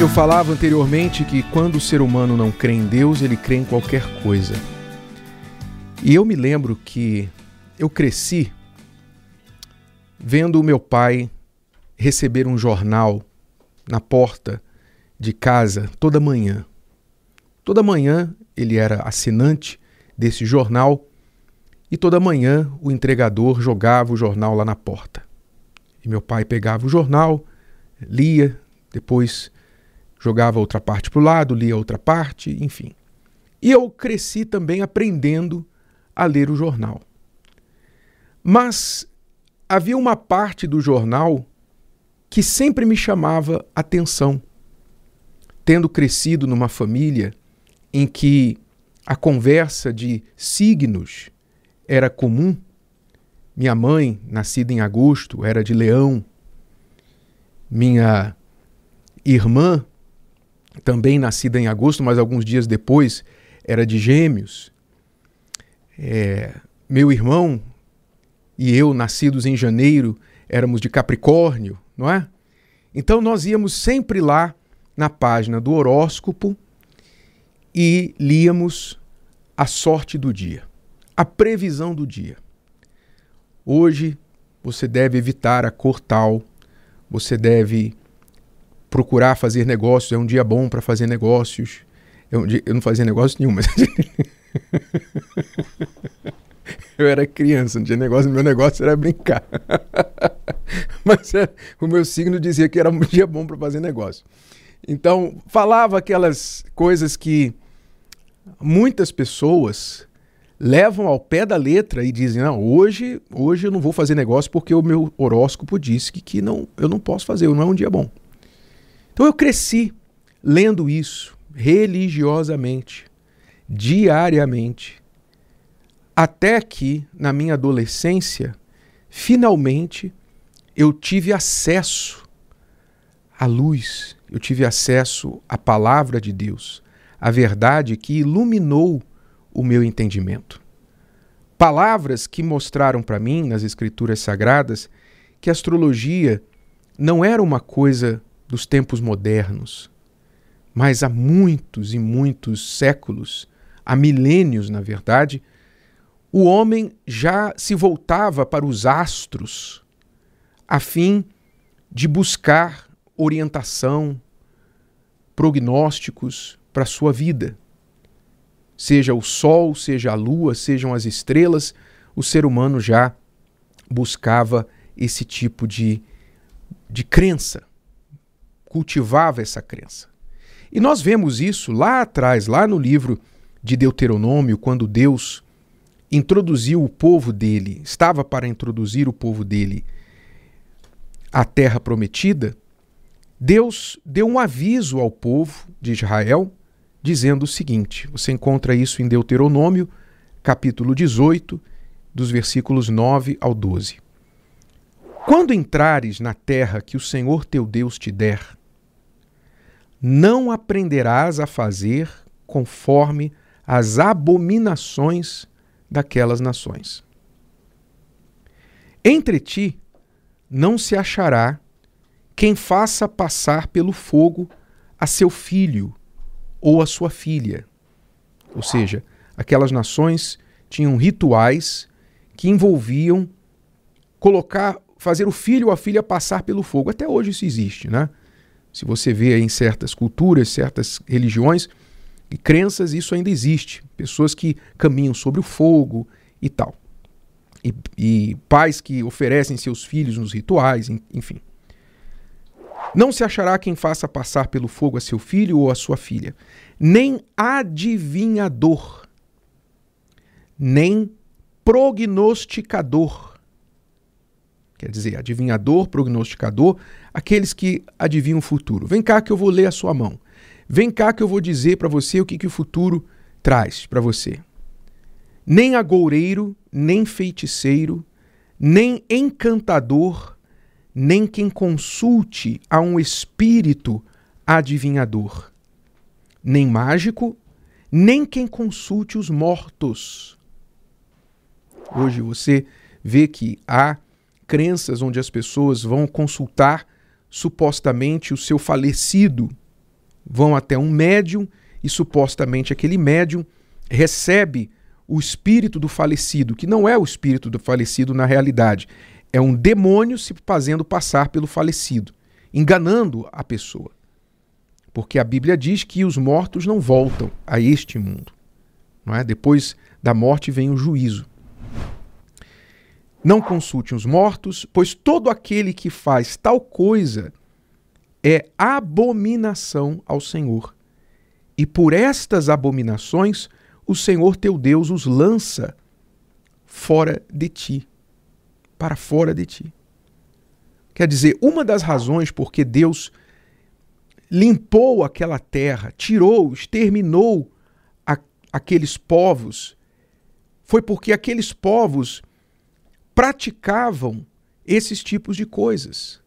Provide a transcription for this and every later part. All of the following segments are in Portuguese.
Eu falava anteriormente que quando o ser humano não crê em Deus, ele crê em qualquer coisa. E eu me lembro que eu cresci vendo o meu pai receber um jornal na porta de casa toda manhã. Toda manhã ele era assinante desse jornal e toda manhã o entregador jogava o jornal lá na porta. E meu pai pegava o jornal, lia, depois jogava outra parte para o lado, lia outra parte, enfim. E eu cresci também aprendendo a ler o jornal. Mas havia uma parte do jornal que sempre me chamava atenção. Tendo crescido numa família em que a conversa de signos era comum, minha mãe, nascida em agosto, era de leão, minha irmã, também nascida em agosto, mas alguns dias depois, era de gêmeos. É, meu irmão e eu, nascidos em janeiro, éramos de Capricórnio, não é? Então nós íamos sempre lá na página do horóscopo e líamos a sorte do dia, a previsão do dia. Hoje você deve evitar a cor tal, você deve procurar fazer negócios, é um dia bom para fazer negócios. É eu não fazia negócio nenhum, mas. eu era criança, não tinha negócio, meu negócio era brincar. mas é, o meu signo dizia que era um dia bom para fazer negócio. Então, falava aquelas coisas que muitas pessoas levam ao pé da letra e dizem: "Não, hoje, hoje eu não vou fazer negócio porque o meu horóscopo disse que, que não, eu não posso fazer, não é um dia bom". Então eu cresci lendo isso religiosamente, diariamente, até que na minha adolescência, finalmente eu tive acesso à luz, eu tive acesso à palavra de Deus, a verdade que iluminou o meu entendimento. Palavras que mostraram para mim nas escrituras sagradas que a astrologia não era uma coisa dos tempos modernos, mas há muitos e muitos séculos, há milênios, na verdade, o homem já se voltava para os astros a fim de buscar orientação, prognósticos para a sua vida. Seja o sol, seja a lua, sejam as estrelas, o ser humano já buscava esse tipo de, de crença cultivava essa crença. E nós vemos isso lá atrás, lá no livro de Deuteronômio, quando Deus introduziu o povo dele, estava para introduzir o povo dele à terra prometida, Deus deu um aviso ao povo de Israel, dizendo o seguinte: você encontra isso em Deuteronômio, capítulo 18, dos versículos 9 ao 12. Quando entrares na terra que o Senhor teu Deus te der, não aprenderás a fazer conforme as abominações daquelas nações. Entre ti não se achará quem faça passar pelo fogo a seu filho ou a sua filha. Ou seja, aquelas nações tinham rituais que envolviam colocar, fazer o filho ou a filha passar pelo fogo. Até hoje isso existe, né? Se você vê em certas culturas, certas religiões e crenças, isso ainda existe. Pessoas que caminham sobre o fogo e tal. E, e pais que oferecem seus filhos nos rituais, enfim. Não se achará quem faça passar pelo fogo a seu filho ou a sua filha, nem adivinhador, nem prognosticador Quer dizer, adivinhador, prognosticador, aqueles que adivinham o futuro. Vem cá que eu vou ler a sua mão. Vem cá que eu vou dizer para você o que, que o futuro traz para você. Nem agoureiro, nem feiticeiro, nem encantador, nem quem consulte a um espírito adivinhador, nem mágico, nem quem consulte os mortos. Hoje você vê que há crenças onde as pessoas vão consultar supostamente o seu falecido vão até um médium e supostamente aquele médium recebe o espírito do falecido, que não é o espírito do falecido na realidade, é um demônio se fazendo passar pelo falecido, enganando a pessoa. Porque a Bíblia diz que os mortos não voltam a este mundo. Não é? Depois da morte vem o juízo. Não consulte os mortos, pois todo aquele que faz tal coisa é abominação ao Senhor. E por estas abominações o Senhor teu Deus os lança fora de ti, para fora de ti. Quer dizer, uma das razões por que Deus limpou aquela terra, tirou, exterminou a, aqueles povos, foi porque aqueles povos praticavam esses tipos de coisas.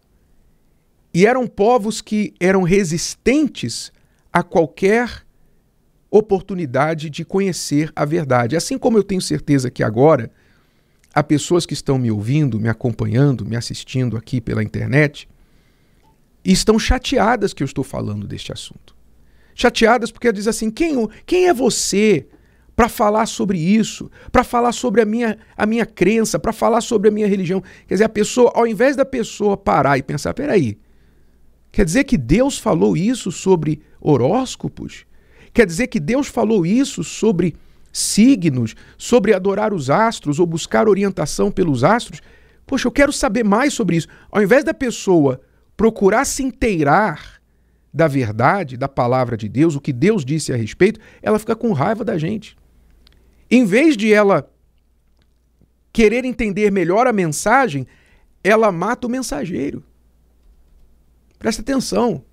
E eram povos que eram resistentes a qualquer oportunidade de conhecer a verdade. Assim como eu tenho certeza que agora há pessoas que estão me ouvindo, me acompanhando, me assistindo aqui pela internet e estão chateadas que eu estou falando deste assunto. Chateadas porque diz assim: quem, quem é você para falar sobre isso, para falar sobre a minha, a minha crença, para falar sobre a minha religião? Quer dizer, a pessoa, ao invés da pessoa parar e pensar: peraí, quer dizer que Deus falou isso sobre horóscopos? Quer dizer que Deus falou isso sobre signos, sobre adorar os astros ou buscar orientação pelos astros? Poxa, eu quero saber mais sobre isso. Ao invés da pessoa procurar se inteirar da verdade, da palavra de Deus, o que Deus disse a respeito, ela fica com raiva da gente. Em vez de ela querer entender melhor a mensagem, ela mata o mensageiro. Presta atenção.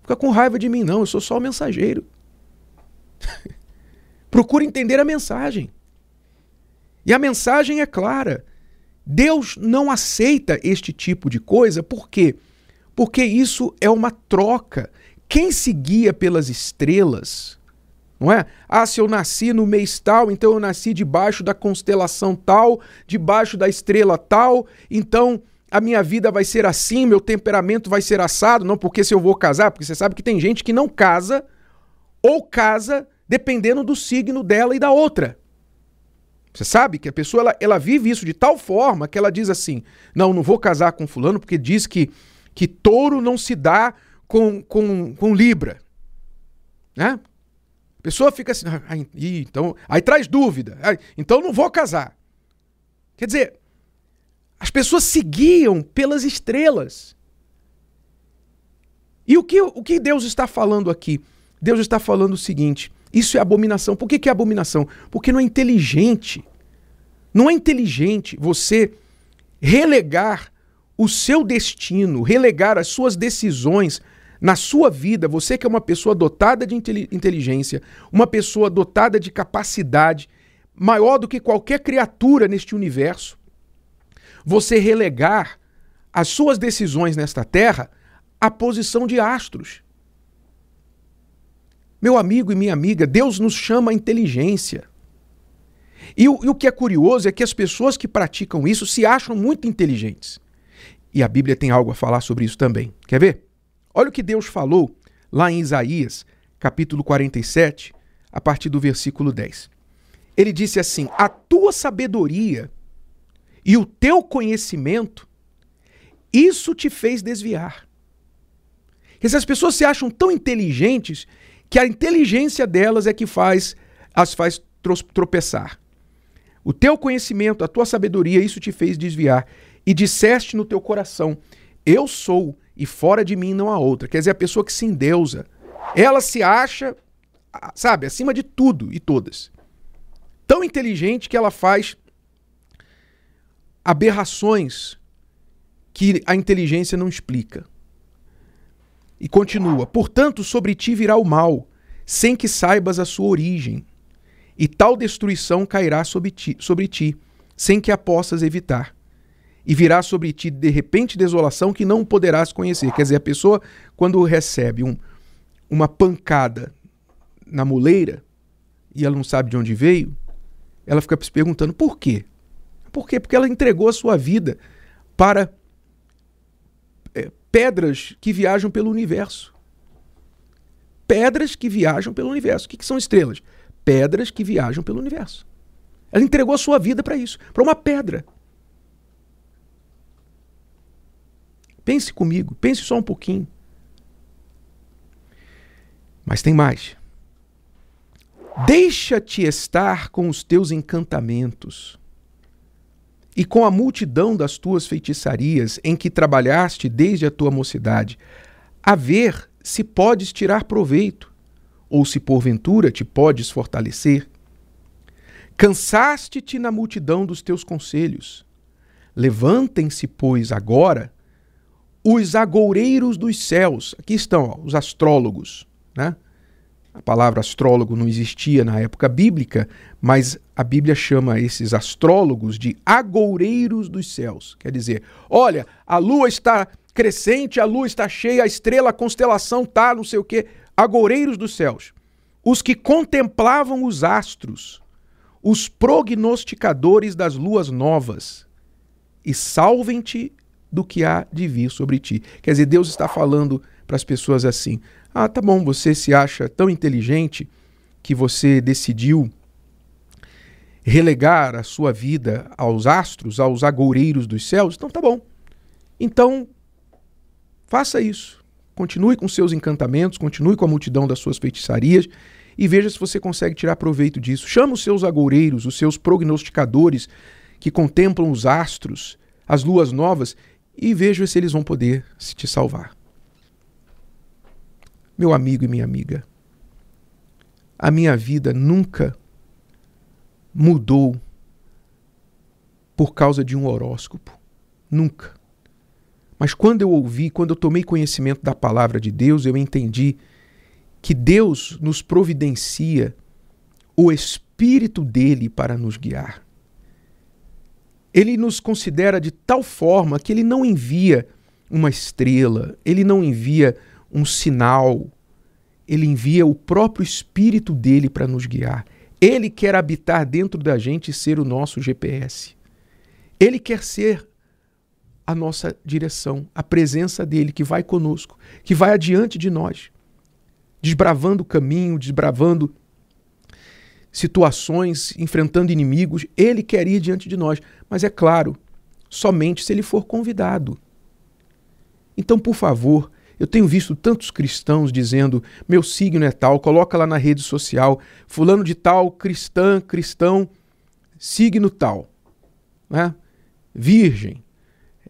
Fica com raiva de mim, não, eu sou só o mensageiro. Procura entender a mensagem. E a mensagem é clara. Deus não aceita este tipo de coisa, por quê? Porque isso é uma troca. Quem se guia pelas estrelas, não é? Ah, se eu nasci no mês tal, então eu nasci debaixo da constelação tal, debaixo da estrela tal, então a minha vida vai ser assim, meu temperamento vai ser assado, não porque se eu vou casar, porque você sabe que tem gente que não casa ou casa dependendo do signo dela e da outra. Você sabe que a pessoa ela, ela vive isso de tal forma que ela diz assim: não, não vou casar com fulano porque diz que, que touro não se dá com, com, com Libra. Né? A pessoa fica assim, ah, então, aí traz dúvida, então não vou casar. Quer dizer, as pessoas se guiam pelas estrelas. E o que, o que Deus está falando aqui? Deus está falando o seguinte: isso é abominação. Por que, que é abominação? Porque não é inteligente. Não é inteligente você relegar o seu destino, relegar as suas decisões na sua vida, você que é uma pessoa dotada de inteligência, uma pessoa dotada de capacidade maior do que qualquer criatura neste universo, você relegar as suas decisões nesta terra à posição de astros. Meu amigo e minha amiga, Deus nos chama a inteligência. E o, e o que é curioso é que as pessoas que praticam isso se acham muito inteligentes. E a Bíblia tem algo a falar sobre isso também. Quer ver? Olha o que Deus falou lá em Isaías, capítulo 47, a partir do versículo 10. Ele disse assim: A tua sabedoria e o teu conhecimento, isso te fez desviar. Essas pessoas se acham tão inteligentes que a inteligência delas é que faz as faz tropeçar. O teu conhecimento, a tua sabedoria, isso te fez desviar. E disseste no teu coração: Eu sou, e fora de mim não há outra. Quer dizer, a pessoa que se endeusa, ela se acha, sabe, acima de tudo e todas. Tão inteligente que ela faz aberrações que a inteligência não explica. E continua: Portanto, sobre ti virá o mal, sem que saibas a sua origem, e tal destruição cairá sobre ti, sobre ti sem que a possas evitar. E virá sobre ti de repente desolação que não poderás conhecer. Quer dizer, a pessoa, quando recebe um, uma pancada na muleira e ela não sabe de onde veio, ela fica se perguntando por quê? Por quê? Porque ela entregou a sua vida para pedras que viajam pelo universo. pedras que viajam pelo universo. O que, que são estrelas? Pedras que viajam pelo universo. Ela entregou a sua vida para isso, para uma pedra. Pense comigo, pense só um pouquinho. Mas tem mais. Deixa-te estar com os teus encantamentos e com a multidão das tuas feitiçarias em que trabalhaste desde a tua mocidade, a ver se podes tirar proveito, ou se porventura te podes fortalecer. Cansaste-te na multidão dos teus conselhos. Levantem-se, pois, agora os agoureiros dos céus. Aqui estão ó, os astrólogos, né? A palavra astrólogo não existia na época bíblica, mas a Bíblia chama esses astrólogos de agoureiros dos céus. Quer dizer, olha, a lua está crescente, a lua está cheia, a estrela, a constelação tá, não sei o quê. Agoureiros dos céus. Os que contemplavam os astros, os prognosticadores das luas novas. E salvem-te do que há de vir sobre ti. Quer dizer, Deus está falando para as pessoas assim: ah, tá bom, você se acha tão inteligente que você decidiu relegar a sua vida aos astros, aos agoureiros dos céus? Então tá bom. Então, faça isso. Continue com seus encantamentos, continue com a multidão das suas feitiçarias e veja se você consegue tirar proveito disso. Chama os seus agoureiros, os seus prognosticadores que contemplam os astros, as luas novas e veja se eles vão poder se te salvar meu amigo e minha amiga, a minha vida nunca mudou por causa de um horóscopo. Nunca. Mas quando eu ouvi, quando eu tomei conhecimento da palavra de Deus, eu entendi que Deus nos providencia o Espírito dele para nos guiar. Ele nos considera de tal forma que ele não envia uma estrela, ele não envia um sinal. Ele envia o próprio Espírito dele para nos guiar. Ele quer habitar dentro da gente e ser o nosso GPS. Ele quer ser a nossa direção, a presença dele que vai conosco, que vai adiante de nós, desbravando o caminho, desbravando situações, enfrentando inimigos. Ele quer ir diante de nós, mas é claro, somente se ele for convidado. Então, por favor, eu tenho visto tantos cristãos dizendo: meu signo é tal, coloca lá na rede social, fulano de tal, cristã, cristão, signo tal. Né? Virgem,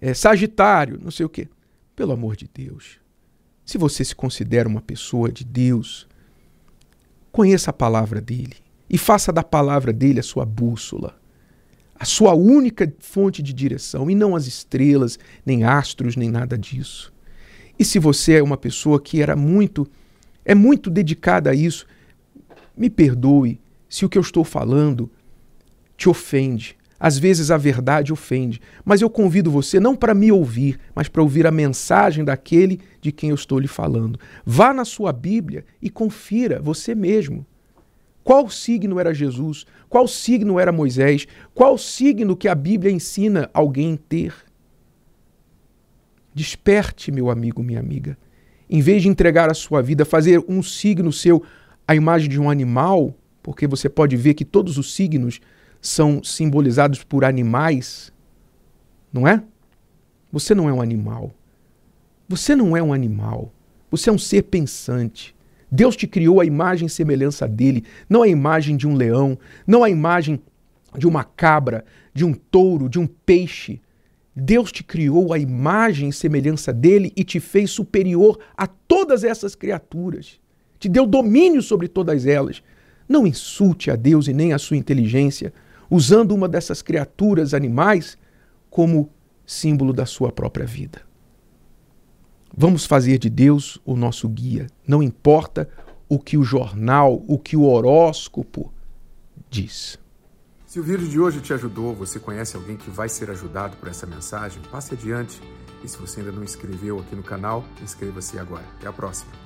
é, Sagitário, não sei o quê. Pelo amor de Deus. Se você se considera uma pessoa de Deus, conheça a palavra dele e faça da palavra dele a sua bússola, a sua única fonte de direção, e não as estrelas, nem astros, nem nada disso. E se você é uma pessoa que era muito, é muito dedicada a isso, me perdoe se o que eu estou falando te ofende. Às vezes a verdade ofende, mas eu convido você não para me ouvir, mas para ouvir a mensagem daquele de quem eu estou lhe falando. Vá na sua Bíblia e confira você mesmo. Qual signo era Jesus? Qual signo era Moisés? Qual signo que a Bíblia ensina alguém ter? Desperte, meu amigo, minha amiga. Em vez de entregar a sua vida, fazer um signo seu a imagem de um animal, porque você pode ver que todos os signos são simbolizados por animais, não é? Você não é um animal. Você não é um animal. Você é um ser pensante. Deus te criou a imagem e semelhança dele, não a imagem de um leão, não a imagem de uma cabra, de um touro, de um peixe. Deus te criou a imagem e semelhança dele e te fez superior a todas essas criaturas. Te deu domínio sobre todas elas. Não insulte a Deus e nem a sua inteligência, usando uma dessas criaturas animais como símbolo da sua própria vida. Vamos fazer de Deus o nosso guia, não importa o que o jornal, o que o horóscopo diz. Se o vídeo de hoje te ajudou, você conhece alguém que vai ser ajudado por essa mensagem, passe adiante. E se você ainda não inscreveu aqui no canal, inscreva-se agora. Até a próxima.